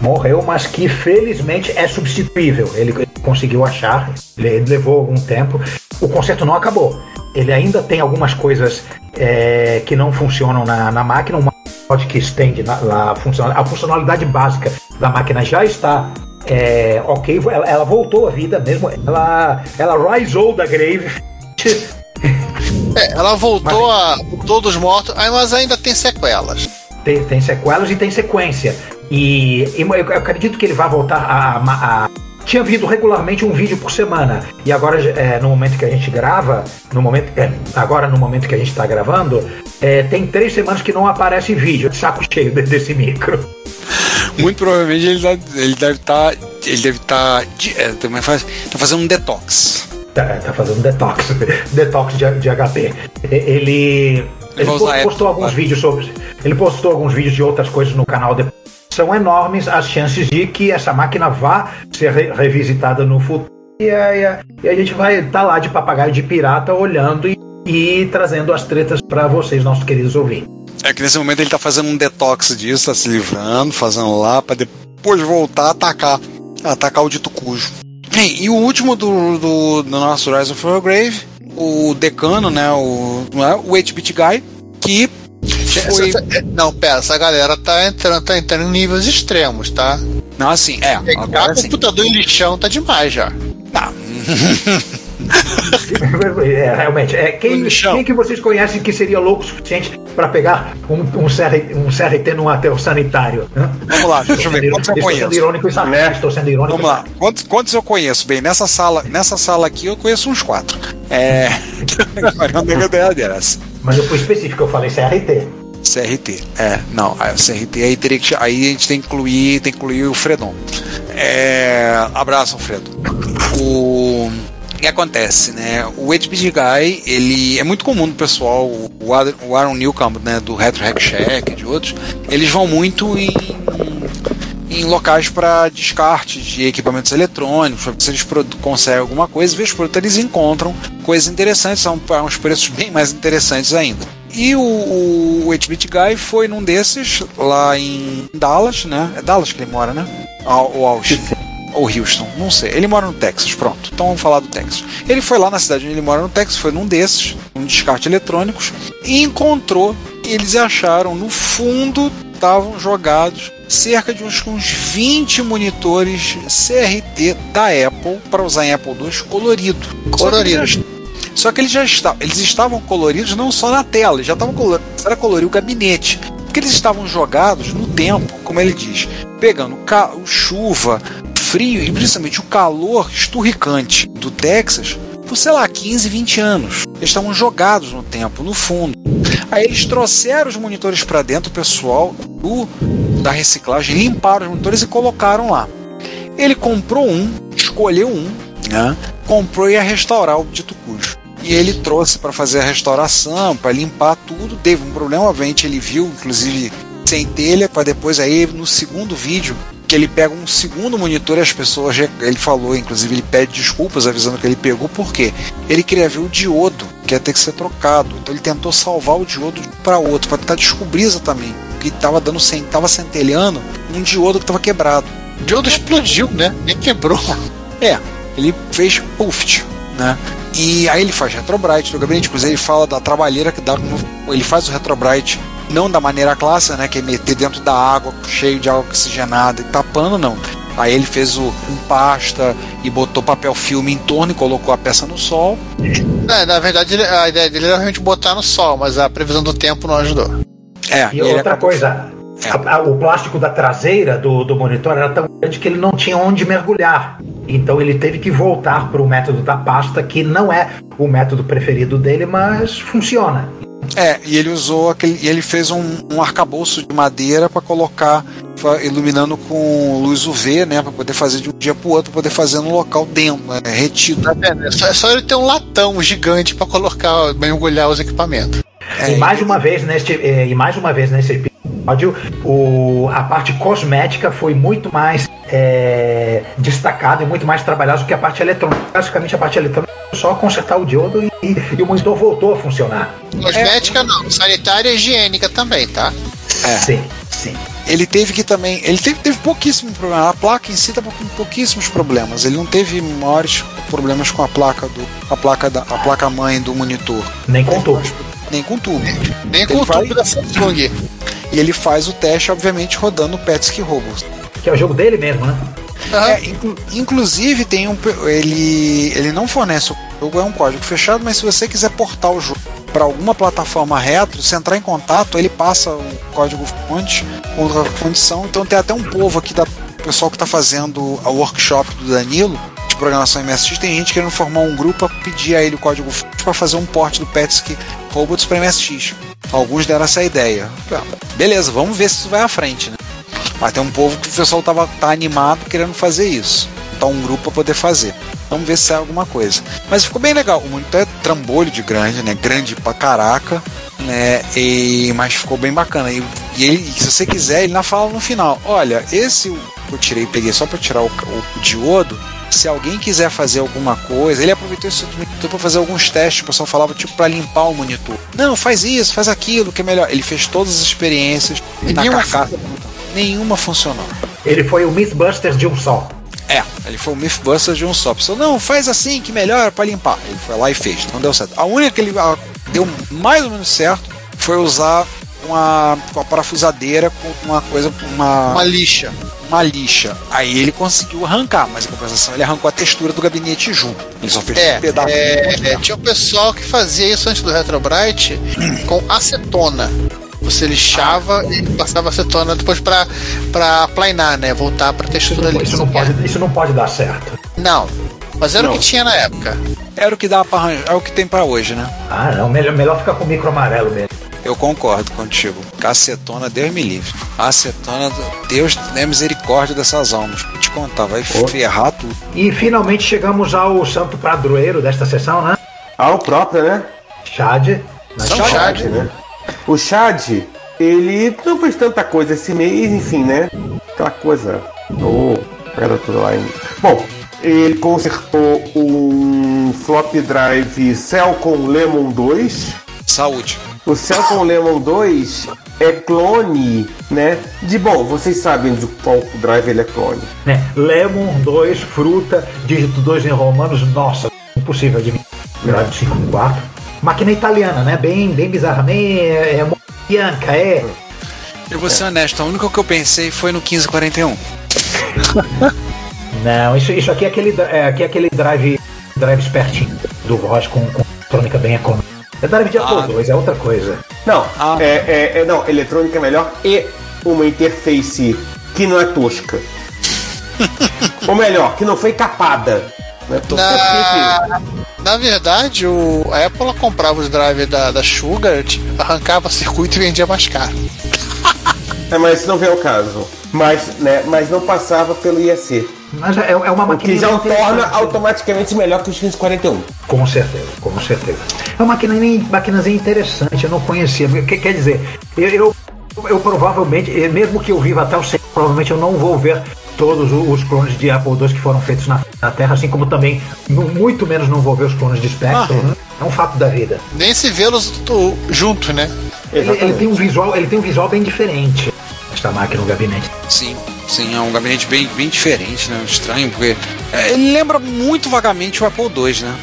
S3: morreu, mas que felizmente é substituível. Ele, ele conseguiu achar, ele, ele levou algum tempo. O conserto não acabou. Ele ainda tem algumas coisas é, que não funcionam na, na máquina. Uma que estende na, na funcional- a funcionalidade básica da máquina já está é, ok. Ela, ela voltou à vida mesmo. Ela, ela risou da grave.
S4: É, ela voltou a voltou dos mortos, mas ainda tem sequelas.
S3: tem, tem sequelas e tem sequência. E, e eu acredito que ele vai voltar a, a- a tinha vindo regularmente um vídeo por semana. E agora, é, no momento que a gente grava, no momento, é, agora no momento que a gente está gravando, é, tem três semanas que não aparece vídeo. Saco cheio de- desse micro.
S2: Muito provavelmente ele, deve- estar. ele deve estar. é, também faz, tá fazendo um detox.
S3: Tá, tá fazendo detox, detox de, de HP. Ele, ele postou alguns
S2: tá?
S3: vídeos sobre, ele postou alguns vídeos de outras coisas no canal. depois. São enormes as chances de que essa máquina vá ser re- revisitada no futuro. E a, e a- gente vai estar lá de papagaio de pirata olhando e, e trazendo as tretas para vocês, nossos queridos ouvintes.
S2: É que nesse momento ele tá fazendo um detox disso, tá se livrando, fazendo lá, pra depois voltar a atacar. Atacar o dito cujo. Bem, e o último do, do, do nosso Rise of Grave, o decano, né? O, é? o 8-bit guy, que foi.
S4: Essa- essa- Não, pera, essa galera tá entrando, tá entrando em níveis extremos, tá?
S2: Não, assim, é.
S4: Pegar
S2: Agora sim.
S4: computador em lixão tá demais já.
S3: É, realmente, é, quem, quem que vocês conhecem que seria louco o suficiente para pegar um, um, CR, um CRT num aterro sanitário? hã?
S2: Vamos lá, deixa eu ver. Quantos eu
S3: Estou sendo
S2: conheço?
S3: irônico e sarcástico. Estou sendo irônico.
S2: Vamos lá. Quantos, quantos eu conheço? Bem, nessa sala, nessa sala aqui eu conheço uns quatro. É.
S3: Mas eu fui específico, eu falei CRT.
S2: CRT. É, não, a CRT aí teria que. Aí a gente tem que incluir, tem que incluir o Fredon. É, abraço, Alfredo. O. O que acontece, né? O 8-Bit Guy, ele é muito comum do pessoal, o Ad- o Aaron Newcomb, né, do Retro Hack Shack e de outros, eles vão muito em, em locais para descarte de equipamentos eletrônicos, pra ver se eles conseguem alguma coisa, ver os produtos eles encontram coisas interessantes, são uns preços bem mais interessantes ainda. E o, o 8-Bit Guy foi num desses, lá em Dallas, né? É Dallas que ele mora, né? Ou Austin. Ou Houston, não sei. Ele mora no Texas, pronto. Então vamos falar do Texas. Ele foi lá na cidade onde ele mora no Texas, foi num desses, um descarte eletrônicos, e encontrou, eles acharam no fundo, estavam jogados cerca de uns, uns 20 monitores CRT da Apple para usar em Apple II colorido.
S4: Colorido.
S2: Só que eles já- Só que eles já estavam, eles estavam coloridos não só na tela, eles já estavam coloridos, era colorir o gabinete. Porque eles estavam jogados no tempo, como ele diz, pegando chuva, frio e principalmente o calor esturricante do Texas por, sei lá, 15, 20 anos. Eles estavam jogados no tempo, no fundo. Aí eles trouxeram os monitores para dentro, o pessoal do, da reciclagem, limparam os monitores e colocaram lá. Ele comprou um, escolheu um, né? comprou e ia restaurar o dito cujo. E ele trouxe para fazer a restauração, para limpar tudo. Teve um problema, obviamente ele viu, inclusive sem telha, para depois aí no segundo vídeo que ele pega um segundo monitor e as pessoas, ele falou, inclusive ele pede desculpas avisando que ele pegou, porque ele queria ver o diodo, que ia ter que ser trocado. Então ele tentou salvar o diodo para outro, para tentar descobrir exatamente que estava dando estava centelhando um diodo que estava quebrado.
S4: O diodo explodiu, né? Nem quebrou.
S2: É, ele fez puft, né? E aí ele faz retrobrite do gabinete, inclusive ele fala da trabalheira que dá ele faz o retrobrite não da maneira clássica, né, que é meter dentro da água, cheio de água oxigenada e tapando, não. Aí ele fez o um pasta e botou papel filme em torno e colocou a peça no sol.
S4: É, na verdade, ele- a ideia dele era realmente botar no sol, mas a previsão do tempo não ajudou.
S2: É,
S3: E
S2: ele
S3: outra
S2: acabou-
S3: coisa,
S2: É.
S3: a- a- o plástico da traseira do, do monitor era tão grande que ele não tinha onde mergulhar. Então ele teve que voltar para o método da pasta, que não é o método preferido dele, mas funciona.
S2: É, e ele usou aquele. E ele fez um, um arcabouço de madeira para colocar, iluminando com luz UV, né? Para poder fazer de um dia pro outro, pra poder fazer no local dentro, né, retido.
S4: Tá vendo? É só, é só ele ter um latão gigante pra colocar, mergulhar os equipamentos.
S2: É,
S3: e mais uma vez neste, eh, e mais uma vez nesse episódio, o, a parte cosmética foi muito mais eh, destacada e muito mais trabalhada do que a parte eletrônica. Basicamente a parte eletrônica é só consertar o diodo e, e o monitor voltou a funcionar.
S4: Cosmética não, sanitária e higiênica também, tá?
S2: É.
S3: Sim, sim.
S2: ele teve que também. Ele teve, teve pouquíssimo problema. A placa em si estava com pouquíssimos problemas. Ele não teve maiores problemas com a placa do. A placa da. A placa mãe do monitor.
S3: Nem com tubo.
S2: Nem com tubo.
S4: Nem com o tubo
S2: vai-
S4: da Samsung.
S2: E ele faz o teste, obviamente, rodando o Petsky Robots.
S3: Que é o jogo dele mesmo, né?
S2: É, inclu- inclusive tem um. Ele, ele não fornece o jogo, é um código fechado, mas se você quiser portar o jogo para alguma plataforma retro, se entrar em contato, ele passa o código fonte com a condição. Então tem até um povo aqui da pessoal que tá fazendo o workshop do Danilo de programação MSX, tem gente querendo formar um grupo para pedir a ele o código para fazer um port do Petsky Robots para MSX. Alguns deram essa ideia. Beleza, vamos ver se isso vai à frente, né? Mas tem um povo que o pessoal tava, tá animado querendo fazer isso. Tá um grupo para poder fazer. Vamos ver se sai alguma coisa. Mas ficou bem legal. O monitor é trambolho de grande, né? Grande pra caraca. Né? E, mas ficou bem bacana. E, e ele, se você quiser, ele ainda fala no final: olha, esse que eu tirei, peguei só para tirar o, o, o diodo. Se alguém quiser fazer alguma coisa, ele aproveitou esse monitor para fazer alguns testes. O pessoal falava tipo para limpar o monitor. Não, faz isso, faz aquilo, que é melhor. Ele fez todas as experiências
S4: E
S2: na carcaça. Nenhuma funcionou.
S3: Ele foi o Mythbusters de um só.
S2: É, ele foi o Mythbuster de um só. A pessoa, não, faz assim que melhor para limpar. Ele foi lá e fez, não deu certo. A única que ele deu mais ou menos certo foi usar uma, uma parafusadeira com uma coisa, uma,
S4: Uma lixa.
S2: uma lixa. Aí ele conseguiu arrancar, mas em compensação ele arrancou a textura do gabinete junto. Ele só fez
S4: É,
S2: um pedaço.
S4: é, é, tinha um pessoal que fazia isso antes do Retrobrite com acetona. Você lixava e passava acetona depois pra, pra planar, né? Voltar pra
S3: Isso
S4: textura
S3: não,
S4: lisa.
S3: isso não pode, isso não pode dar certo.
S4: Não. Mas era
S5: Não.
S4: o que tinha na época.
S2: Era o que dá para arranjar, é o que tem para hoje, né?
S3: Ah, não. Melhor, melhor ficar com o micro amarelo mesmo.
S2: Eu concordo contigo. Acetona, Deus me livre. Acetona, Deus tenha misericórdia dessas almas. Vou te contar, vai ferrar tudo.
S3: E finalmente chegamos ao santo padroeiro desta sessão, né?
S5: Ah, o próprio, né?
S3: Chad. Na
S4: São
S3: Chad.
S4: Chad.
S5: né? O Chad, ele não fez tanta coisa esse mês, enfim, né? Aquela coisa. Lá. Em... Bom, ele consertou um flop drive Cellcom Lemon 2.
S2: Saúde.
S5: O Cellcom Lemon 2 é clone, né? De bom, vocês sabem de qual drive ele é clone.
S3: Né? Lemon 2, fruta, dígito 2 em romanos. Nossa, impossível de Grade 5 em 4. Máquina italiana, né? Bem, bem bizarramente. É, é Bianca, é.
S2: Eu vou ser honesto, a única que eu pensei foi no 1541.
S3: Não, isso, isso aqui é aquele, é, aqui é aquele drive, drive espertinho do Ross com, com eletrônica bem econômica. É drive de Apple
S2: Ah.
S3: 2, é outra coisa.
S5: Não,
S2: Ah.
S5: é, é, é- não, eletrônica é melhor e uma interface que não é tosca. Ou melhor, que não foi capada.
S4: Na, na verdade, o, a Apple comprava os drivers da, da Sugar, arrancava circuito e vendia mais caro.
S5: É, mas não vem ao caso. Mas, né, mas não passava pelo IEC.
S3: Mas é, é uma
S5: O
S3: máquina.
S5: que já o torna automaticamente melhor que os 1541.
S3: Com certeza, com certeza. É uma máquina, interessante, eu não conhecia. Que- Quer dizer, eu, eu, eu provavelmente, mesmo que eu viva até o 100, provavelmente eu não vou ver todos os clones de Apple II que foram feitos na, na Terra, assim como também nu- muito menos não vou ver os clones de Spectrum. né? É um fato da vida.
S4: Nem se vê-los juntos, né?
S3: Ele, ele tem um visual, ele tem um visual bem diferente. Esta máquina no gabinete.
S2: Sim, sim, é um gabinete bem, bem diferente, né? Estranho, porque é, ele lembra muito vagamente o Apple II, né?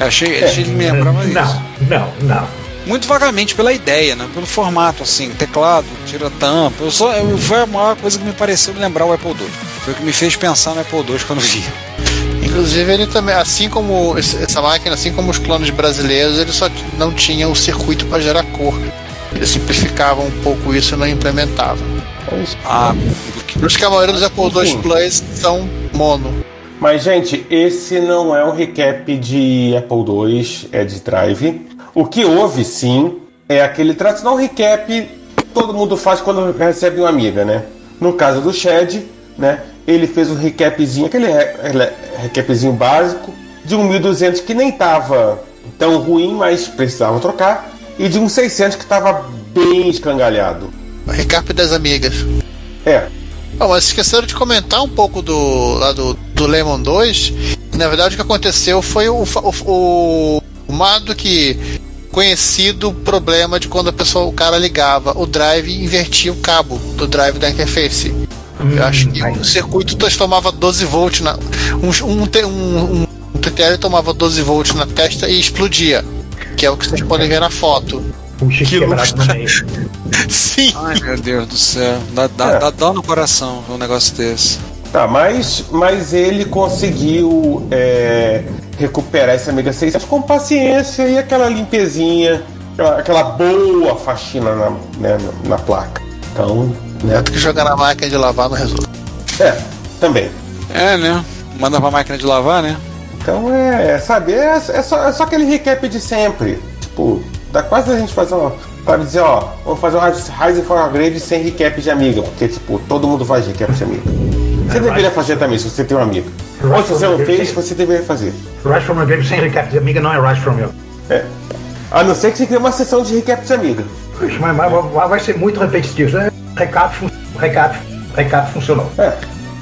S2: Eu achei, achei que ele me lembrava isso.
S3: Não, não, não.
S2: Muito vagamente pela ideia, né? Pelo formato, assim, teclado, tira tampa. Eu só, eu, foi a maior coisa que me pareceu me lembrar o Apple II. Foi o que me fez pensar no Apple II quando vi.
S4: Inclusive, ele também, assim como essa máquina, assim como os clones brasileiros, ele só não tinha o circuito para gerar cor. Ele simplificava um pouco isso e não implementava.
S2: Ah,
S4: Por isso que a maioria dos Apple II
S5: Sim.
S4: Plus são mono.
S5: Mas, gente, esse não é um recap de Apple II, é de Drive. O que houve, sim, é aquele tradicional recap que todo mundo faz quando recebe uma amiga, né? No caso do Shed, né? Ele fez um recapzinho, aquele re- re- recapzinho básico, de um 1200 que nem tava tão ruim, mas precisava trocar, e de um 600 que estava bem escangalhado.
S4: O recap das amigas.
S5: É,
S4: Ah, mas esqueceram de comentar um pouco do, lá do, do Lemon 2. E, na verdade, o que aconteceu foi o, o, o, o mais do que conhecido problema de quando a pessoa, o cara ligava o drive e invertia o cabo do drive da interface. Eu acho que
S3: aí.
S4: o circuito tomava 12 volts na. Um, um, um, um TTL tomava 12 volts na testa e explodia. Que é o que vocês podem ver na foto.
S3: O chip
S4: Que
S3: meio.
S4: Sim!
S2: ai meu Deus do céu. Dá, dá,
S5: É.
S2: dá dó no coração ver um negócio desse.
S5: Tá, mas, mas ele conseguiu é, recuperar esse Amiga 600 com paciência e aquela limpezinha, aquela, aquela boa faxina na, né, na, na placa. Então, né?
S4: Tanto que jogar na máquina de lavar não resolve.
S5: É, também.
S2: É, né? Manda pra máquina de lavar, né?
S5: Então é, sabe, é, é só, é só aquele recap de sempre. Tipo, dá quase a gente fazer uma. Pra dizer, ó, vamos fazer um Rise for Upgrade sem recap de amiga, porque, tipo, todo mundo faz recap de amiga. Você deveria fazer também, se você tem um amigo. Ou se você não fez, você deveria fazer.
S3: Rise from a Grave sem recap de amiga não é Rise from you.
S5: É. A não ser que você crie uma sessão de recap de amiga.
S3: Puxa, Mas, mas- mas vai ser muito repetitivo. né? Recap, recap, recap funcionou.
S5: É.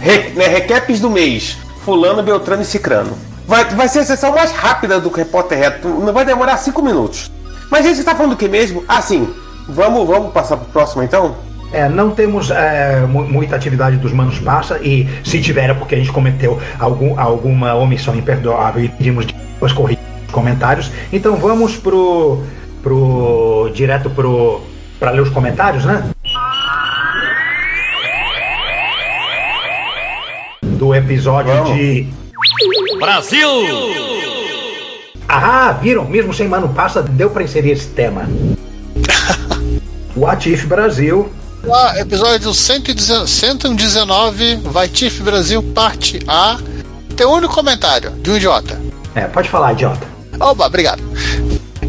S5: Re, né, recaps do mês. Fulano, Beltrano e Cicrano. Vai, vai ser a sessão mais rápida do Repórter Reto. Não vai demorar cinco minutos. Mas gente, você tá falando do que mesmo? Ah, sim. Vamos, vamos passar pro próximo então?
S3: É, não temos é, mu- muita atividade dos Manos Passa e se tiver é porque a gente cometeu algum, alguma omissão imperdoável e pedimos desculpas corridas nos comentários. Então vamos pro. pro. direto pro. pra ler os comentários, né? Do episódio
S5: Vamos.
S3: de.
S7: Brasil!
S3: Ah, viram? Mesmo sem Mano Passa, deu pra inserir esse tema. What If Brasil
S4: Ah, episódio 119, 119 Vai Tiff Brasil, parte A. Tem um único comentário de um idiota.
S3: É, pode falar, idiota.
S4: Oba, obrigado.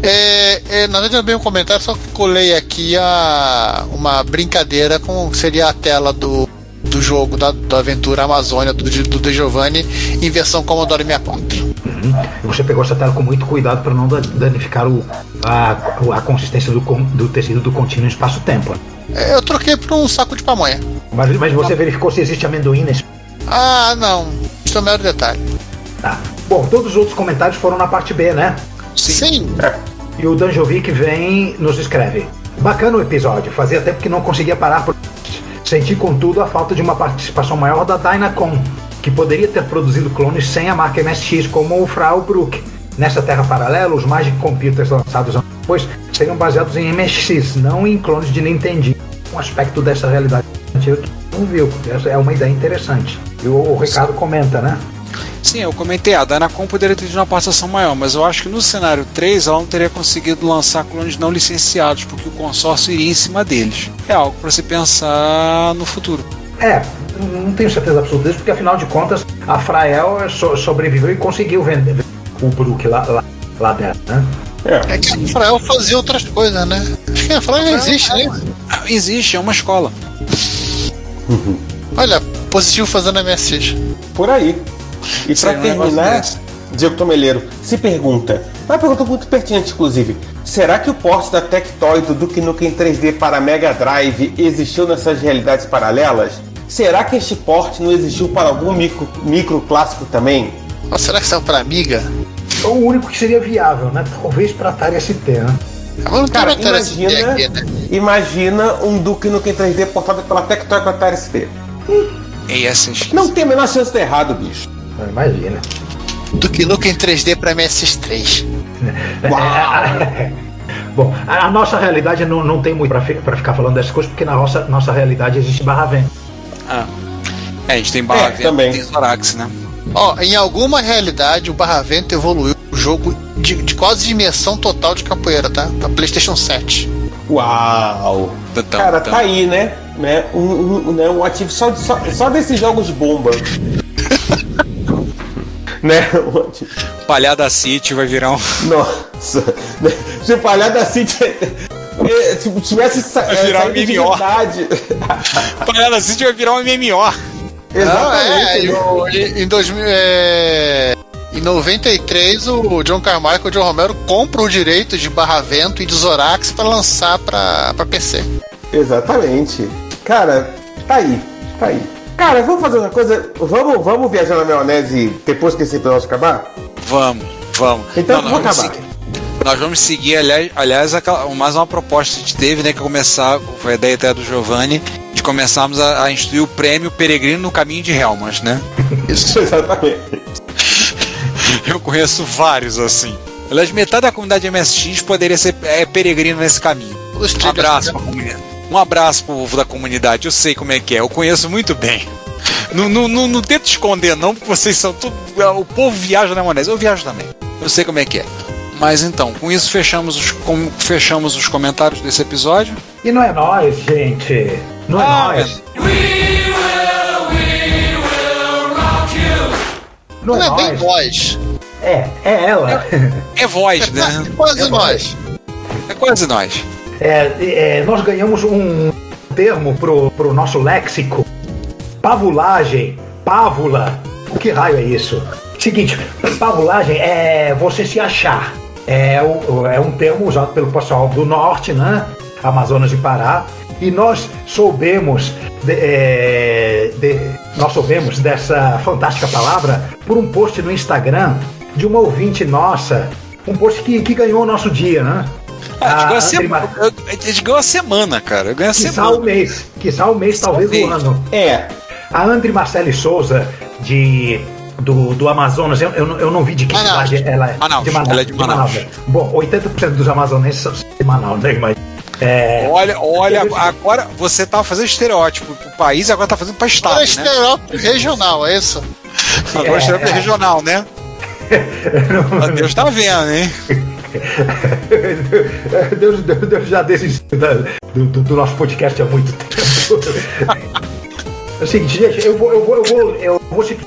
S4: É, é, na verdade, não é bem um comentário, só colei aqui a, uma brincadeira com seria a tela do, do jogo da, da aventura Amazônia do, do De Giovanni em versão Commodore 64.
S3: E você pegou essa tela com muito cuidado para não da- danificar o, a, a consistência do, do tecido do contínuo espaço-tempo.
S4: É, Eu troquei por um saco de pamonha.
S3: Mas, mas você verificou se existe amendoim nesse.
S4: Ah, não. Isso é um mero detalhe.
S3: Tá. Bom, todos os outros comentários foram na parte B, né?
S4: Sim.
S3: E o Danjovic vem nos escreve. Bacana o episódio, fazia tempo que não conseguia parar por. Senti, contudo, a falta de uma participação maior da Dynacon, que poderia ter produzido clones sem a marca MSX, como o Frau Brook. Nessa terra paralela, os Magic Computers lançados anos depois seriam baseados em MSX, não em clones de Nintendo. Um aspecto dessa realidade eu não viu. Essa é uma ideia interessante. E o Ricardo comenta, né?
S2: Sim, eu comentei, a Dynacom poderia ter tido uma participação maior, mas eu acho que no cenário 3 ela não teria conseguido lançar clones não licenciados, porque o consórcio iria em cima deles. É algo para se pensar no futuro.
S3: É, não tenho certeza absoluta disso, porque afinal de contas a Frael so- sobreviveu e conseguiu vender o Brook lá, lá, lá dentro, né?
S4: É que a Frael fazia outras coisas, né? Acho que a Frael existe, né?
S2: Existe, é uma escola.
S4: Olha, positivo fazendo MSX.
S5: Por aí. E
S2: um negócio
S5: terminar. Diego Tomeleiro se pergunta, uma pergunta muito pertinente, inclusive. Será que o porte da Tectoy do Duke Nukem 3D para Mega Drive existiu nessas realidades paralelas? Será que este porte não existiu para algum micro, micro clássico também?
S4: Ou será que saiu pra Amiga?
S3: É o único que seria viável, né? Talvez para Atari ST, né?
S4: Agora não tem
S5: Cara, imagina,
S4: aqui, né?
S5: imagina um Duke Nukem 3D portado pela Tectoy para Atari ST.
S2: E essas.
S5: Não tem a menor chance de errado, bicho.
S3: Imagina.
S4: Do que Nukem 3D pra MSX3.
S3: Bom, a, nossa realidade não, não tem muito para ficar falando dessas coisas, porque na nossa, nossa realidade existe barra vento.
S2: Ah. É, a gente tem Barra
S5: É,
S2: Vento,
S5: também.
S2: tem Zorax, né?
S4: Ó, em alguma realidade o Barravento evoluiu o jogo de, de quase dimensão total de capoeira, tá? Pra PlayStation 7.
S5: Uau!
S2: Então,
S5: Cara,
S2: então.
S5: tá aí, né? né? Um, um, né? um ativo só, só, só desses jogos bomba. né? Um
S2: Palhada City vai virar um.
S5: Nossa! Se Palhada City eh, se tivesse sa
S2: Vai virar
S5: saído de
S2: MMO.
S5: verdade.
S2: Palhada City vai virar um MMO.
S5: Exatamente.
S4: Ah, é, e o- e- em 2000, é, em 93 o John Carmichael e o John Romero compram o direito de Barravento e de Zorax pra lançar pra PC.
S5: Exatamente. Cara, tá aí. Tá aí. Cara, vamos fazer uma coisa. Vamos, vamos viajar na maionese depois que esse episódio acabar?
S2: Vamos, vamos.
S5: Então,
S2: nós
S5: vamos
S2: vamos
S5: acabar.
S2: seguir. Nós vamos seguir, aliás, aliás aquela- mais uma proposta que a gente teve, né? Que é começar, foi a ideia até do Giovanni, de começarmos a, a instituir o prêmio Peregrino no Caminho de Helmas, né?
S5: Isso, exatamente.
S2: Eu conheço vários assim. Aliás, metade da comunidade MSX poderia ser é, peregrino nesse caminho. Um abraço pra comunidade. Um abraço pro povo da comunidade. Eu sei como é que é. Eu conheço muito bem. Não, não, não, não tento esconder, não, porque vocês são tudo. O povo viaja na maionese. Eu viajo também. Eu sei como é que é. Mas então, com isso fechamos os, com- fechamos os comentários desse episódio.
S3: E não é nós, gente. Não é
S2: Ah,
S3: nós. Não
S4: Não
S3: é
S4: é bem
S3: nós.
S4: nós.
S3: É, é ela.
S2: É voz, né?
S4: Quase
S3: É
S4: nós.
S2: É quase nós.
S3: É, é, nós ganhamos um termo pro, pro nosso léxico. Pavulagem. Pávula. O que raio é isso? Seguinte, pavulagem é você se achar. É, é um termo usado pelo pessoal do norte, né? Amazonas e Pará. E nós soubemos, de- é, de- nós soubemos dessa fantástica palavra por um post no Instagram de uma ouvinte nossa. Um post que, que ganhou o nosso dia, né?
S2: Ah, a gente
S3: A
S2: ganhou a
S3: André
S2: semana. A gente ganhou a semana, cara. Eu ganhei a
S3: Quiçá
S2: semana.
S3: o mês. Quiçá o mês, talvez
S2: o
S3: o ano.
S5: É.
S3: A André Marcele Souza, de, do, do Amazonas, eu, eu, não- eu não vi de que
S4: Manaus.
S3: cidade ela é.
S2: Manaus. Ela é de Manaus.
S3: né? Bom, 80% dos amazonenses são de Manaus, né? Mas, é,
S2: Olha, olha, agora você tava fazendo estereótipo pro país e agora tá fazendo pra estado,
S4: Agora é
S2: né?
S4: estereótipo regional, é isso?
S2: Agora
S3: É,
S2: estereótipo
S3: é.
S2: regional, né? Deus tá vendo, hein?
S3: Deus, Deus, Deus já desistiu da- do, do- do nosso podcast há muito tempo. É o seguinte, gente, eu vou, eu vou, eu vou, eu vou citar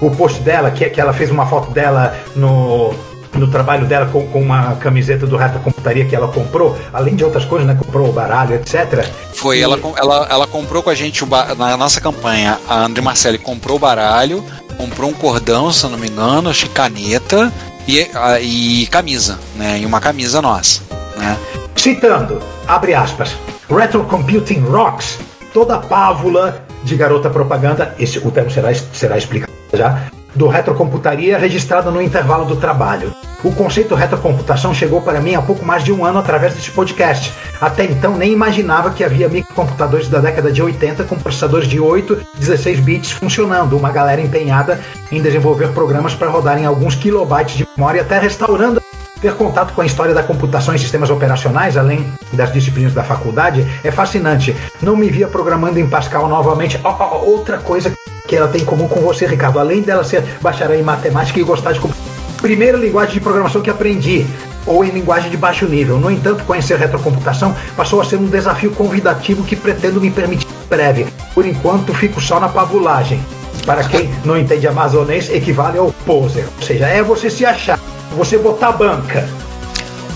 S3: o post dela, que, que ela fez uma foto dela no, no trabalho dela com, com uma camiseta do Reto Computaria que ela comprou, além de outras coisas, né? Comprou o baralho, etc.
S2: Foi,
S3: E-
S2: ela, ela, ela comprou com a gente na nossa campanha. A André Marcelli comprou o baralho, comprou um cordão, se eu não me engano, acho que caneta e, a- e camisa, né? E uma camisa nossa, né?
S3: Citando, abre aspas, Retro Computing Rocks, toda pávula de garota propaganda, esse, o termo será, será explicado já, do retrocomputaria registrada no intervalo do trabalho. O conceito retrocomputação chegou para mim há pouco mais de um ano através desse podcast. Até então nem imaginava que havia microcomputadores da década de 80 com processadores de 8, 16 bits funcionando, uma galera empenhada em desenvolver programas para rodar em alguns kilobytes de memória, até restaurando ter contato com a história da computação e sistemas operacionais, além das disciplinas da faculdade, é fascinante. Não me via programando em Pascal novamente. Ó, ó, outra coisa que ela tem em comum com você, Ricardo, além dela ser bacharel em matemática e gostar de. Primeira linguagem de programação que aprendi, ou em linguagem de baixo nível. No entanto, conhecer retrocomputação passou a ser um desafio convidativo que pretendo me permitir em breve. Por enquanto, fico só na pavulagem. Para quem não entende amazonês, equivale ao poser. Ou seja, é você se achar, você botar banca.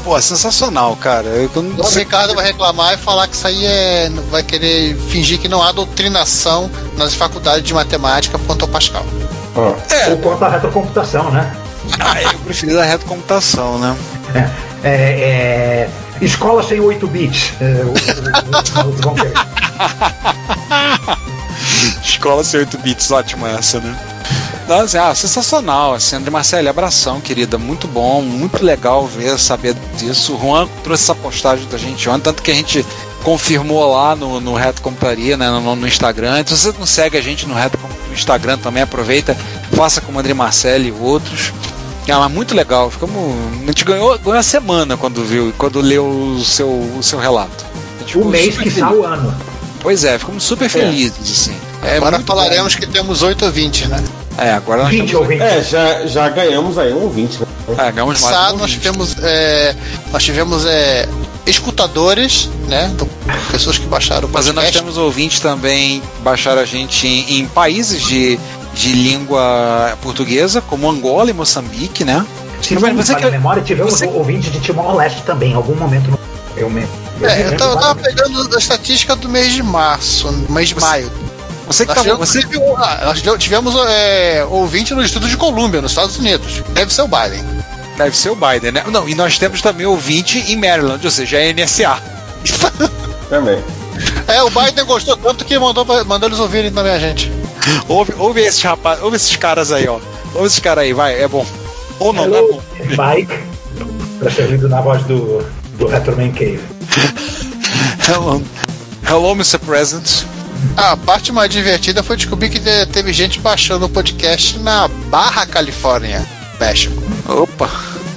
S2: Pô, é sensacional, cara. Eu, eu não
S4: O
S2: sei-
S4: Ricardo vai reclamar e falar que isso aí é. vai querer fingir que não há doutrinação nas faculdades de matemática quanto ao Pascal.
S5: Ó.
S3: Ou quanto à retrocomputação, né?
S2: Ah, eu prefiro da retrocomputação, né?
S3: É, é, escola sem 8 bits. É, o- o- o- vão querer.
S2: Escola sem 8 bits, ótima essa, né? Não, assim, ah, sensacional, assim, André Marcelli, abração, querida, muito bom, muito legal ver, saber disso. O Juan trouxe essa postagem da gente ontem, tanto que a gente confirmou lá no, no Reto Computaria, né, no, no Instagram. Então, se você não segue a gente no Reto Com- no Instagram também, aproveita, faça como André Marcelli e outros. Ah, mas muito legal, ficamos, a gente ganhou, ganhou a semana quando viu, quando leu o seu, o seu relato.
S3: O mês que sai o ano.
S2: Pois é, ficamos super felizes, assim. É
S4: Agora falaremos que temos 8 ouvintes, né?
S2: É, agora nós
S3: 20
S2: temos-
S3: ouvintes.
S5: É, já, já ganhamos aí um 20, né?
S2: É, ganhamos mais
S4: Passado
S2: um
S4: nós tivemos, é, nós tivemos é, escutadores, né? Então, pessoas que baixaram o
S2: Mas nós
S4: podcast.
S2: temos ouvintes também que baixaram a gente em, em países de, de língua portuguesa, como Angola e Moçambique, né?
S3: Se
S2: Mas
S3: não me
S2: você
S3: falha a
S2: que-
S3: memória, tivemos
S2: você-
S3: ouvintes de Timor-Leste também, em algum momento. No, eu mesmo. eu
S4: É, eu tava, tava pegando a estatística do mês de março, do mês de
S2: Você-
S4: maio.
S2: Você que
S4: Nós tivemos,
S2: você,
S4: ah, nós tivemos é, ouvinte no Estúdio de Colômbia, nos Estados Unidos. Deve ser o Biden.
S2: deve ser o Biden, né? Não, e nós temos também ouvinte em Maryland, ou seja, é NSA.
S5: Também.
S4: É, o Biden gostou tanto que mandou, mandou eles ouvirem também a gente.
S2: Ouve, ouve esses rapazes, ouve esses caras aí, ó. Ouve esses caras aí, vai, é bom. Ou não, tá
S3: Hello,
S2: bom.
S3: Mike. Pra ser lido na voz do, do Retroman Cave.
S2: Hello, hello Mr. President.
S4: A parte mais divertida foi descobrir que te- teve gente baixando o podcast na Barra Califórnia, México.
S2: Opa.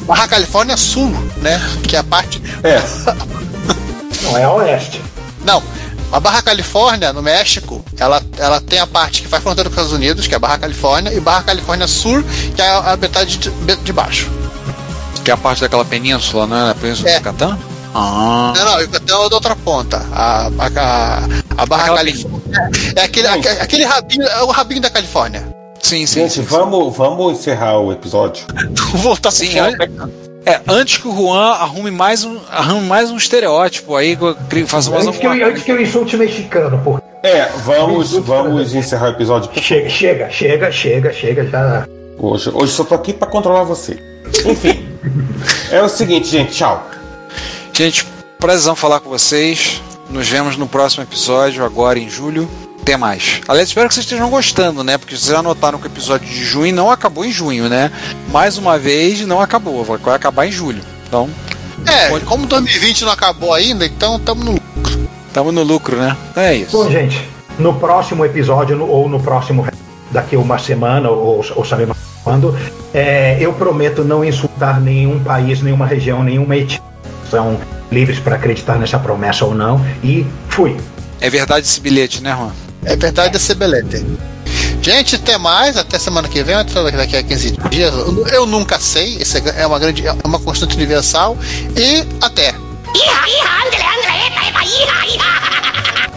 S4: Barra Califórnia Sul, né? Que é a parte.
S5: É,
S3: Não é a Oeste.
S4: Não, a Barra Califórnia, no México, ela, ela tem a parte que faz fronteira com os Estados Unidos, que é a Barra Califórnia, e Barra Califórnia Sul, que é a, a metade de, de baixo.
S2: Que é a parte daquela península, não é? A península
S4: É.
S2: do Yucatán? Ah.
S4: Não, não, Yucatán é da outra ponta. A, a, a, a Barra
S2: Aquela
S4: Califórnia é aquele, aque- aquele rabinho, é o rabinho da Califórnia.
S2: Sim, sim.
S5: Gente,
S2: sim,
S5: vamos, vamos encerrar o episódio.
S4: Voltar
S2: Sim, an- é, antes que o Juan arrume mais um, arrume mais um estereótipo aí, eu faça mais
S3: Antes que, eu, antes que eu insulte mexicano, pô.
S5: É, vamos, vamos encerrar o episódio.
S3: Chega, chega, chega, chega, chega, já.
S5: Hoje, hoje só tô aqui pra controlar você. Enfim. é o seguinte, gente. Tchau.
S2: Gente, prazerzão falar com vocês. Nos vemos no próximo episódio, agora em julho. Até mais. Aliás, espero que vocês estejam gostando, né? Porque vocês já notaram que o episódio de junho não acabou em junho, né? Mais uma vez, não acabou. Vai acabar em julho. Então,
S4: É, como 2020 não acabou ainda, então estamos no.
S2: estamos no lucro, né? Então é isso.
S3: Bom, gente, no próximo episódio, no- ou no próximo, daqui uma semana, ou, ou sabemos quando, é, eu prometo não insultar nenhum país, nenhuma região, nenhuma etnia. São livres para acreditar nessa promessa ou não. E fui.
S2: É verdade esse bilhete, né, Juan?
S4: É verdade desse belete. Gente, até mais, até semana que vem, até daqui a 15 dias. Eu, eu nunca sei, isso é uma grande, é uma constante universal. E até.